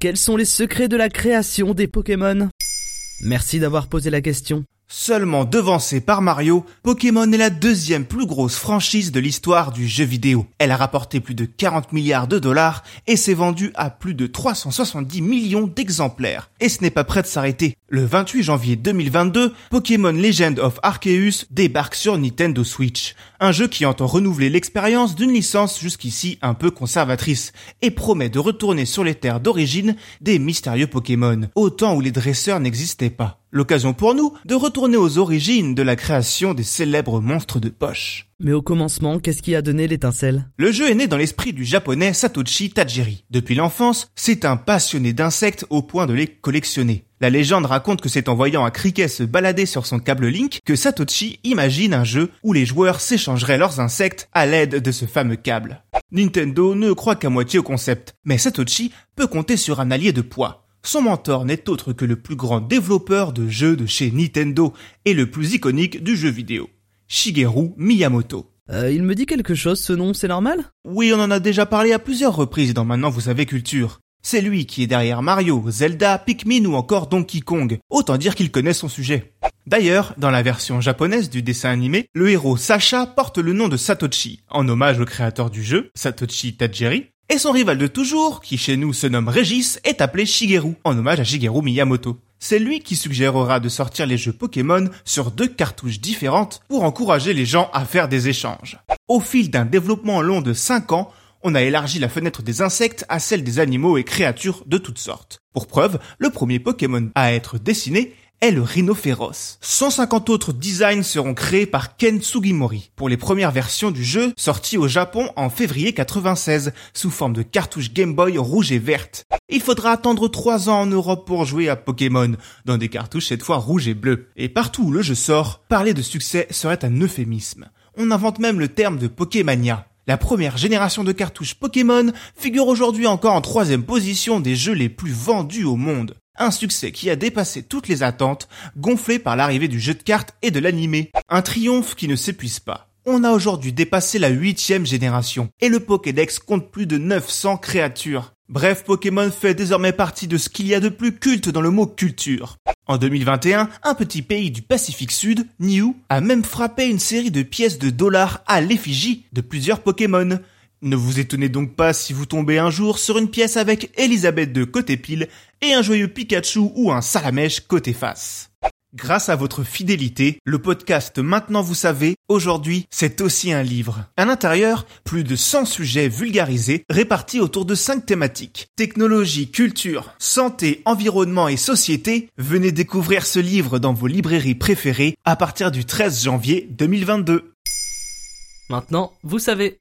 Quels sont les secrets de la création des Pokémon? Merci d'avoir posé la question. Seulement devancée par Mario, Pokémon est la deuxième plus grosse franchise de l'histoire du jeu vidéo. Elle a rapporté plus de 40 milliards de dollars et s'est vendue à plus de 370 millions d'exemplaires. Et ce n'est pas prêt de s'arrêter. Le 28 janvier 2022, Pokémon Legend of Arceus débarque sur Nintendo Switch. Un jeu qui entend renouveler l'expérience d'une licence jusqu'ici un peu conservatrice et promet de retourner sur les terres d'origine des mystérieux Pokémon, au temps où les dresseurs n'existaient pas. L'occasion pour nous de retourner aux origines de la création des célèbres monstres de poche. Mais au commencement, qu'est-ce qui a donné l'étincelle? Le jeu est né dans l'esprit du japonais Satoshi Tajiri. Depuis l'enfance, c'est un passionné d'insectes au point de les collectionner. La légende raconte que c'est en voyant un criquet se balader sur son câble Link que Satoshi imagine un jeu où les joueurs s'échangeraient leurs insectes à l'aide de ce fameux câble. Nintendo ne croit qu'à moitié au concept, mais Satoshi peut compter sur un allié de poids. Son mentor n'est autre que le plus grand développeur de jeux de chez Nintendo et le plus iconique du jeu vidéo, Shigeru Miyamoto. euh, Il me dit quelque chose ce nom, c'est normal? Oui, on en a déjà parlé à plusieurs reprises dans Maintenant vous savez culture. C'est lui qui est derrière Mario, Zelda, Pikmin ou encore Donkey Kong. Autant dire qu'il connaît son sujet. D'ailleurs, dans la version japonaise du dessin animé, le héros Sacha porte le nom de Satoshi, en hommage au créateur du jeu, Satoshi Tajiri, et son rival de toujours, qui chez nous se nomme Régis, est appelé Shigeru, en hommage à Shigeru Miyamoto. C'est lui qui suggérera de sortir les jeux Pokémon sur deux cartouches différentes pour encourager les gens à faire des échanges. Au fil d'un développement long de 5 ans, on a élargi la fenêtre des insectes à celle des animaux et créatures de toutes sortes. Pour preuve, le premier Pokémon à être dessiné est le rhinophéros. 150 autres designs seront créés par Ken Sugimori pour les premières versions du jeu sorties au Japon en février 96 sous forme de cartouches Game Boy rouge et verte. Il faudra attendre 3 ans en Europe pour jouer à Pokémon, dans des cartouches cette fois rouge et bleu. Et partout où le jeu sort, parler de succès serait un euphémisme. On invente même le terme de Pokémania. La première génération de cartouches Pokémon figure aujourd'hui encore en troisième position des jeux les plus vendus au monde. Un succès qui a dépassé toutes les attentes, gonflé par l'arrivée du jeu de cartes et de l'animé. Un triomphe qui ne s'épuise pas. On a aujourd'hui dépassé la huitième génération, et le Pokédex compte plus de 900 créatures. Bref, Pokémon fait désormais partie de ce qu'il y a de plus culte dans le mot culture. En 2021, un petit pays du Pacifique Sud, Niu, a même frappé une série de pièces de dollars à l'effigie de plusieurs Pokémon. Ne vous étonnez donc pas si vous tombez un jour sur une pièce avec Elisabeth de côté pile et un joyeux Pikachu ou un Salamèche côté face. Grâce à votre fidélité, le podcast Maintenant vous savez, aujourd'hui, c'est aussi un livre. À l'intérieur, plus de 100 sujets vulgarisés répartis autour de 5 thématiques. Technologie, culture, santé, environnement et société. Venez découvrir ce livre dans vos librairies préférées à partir du 13 janvier 2022. Maintenant, vous savez.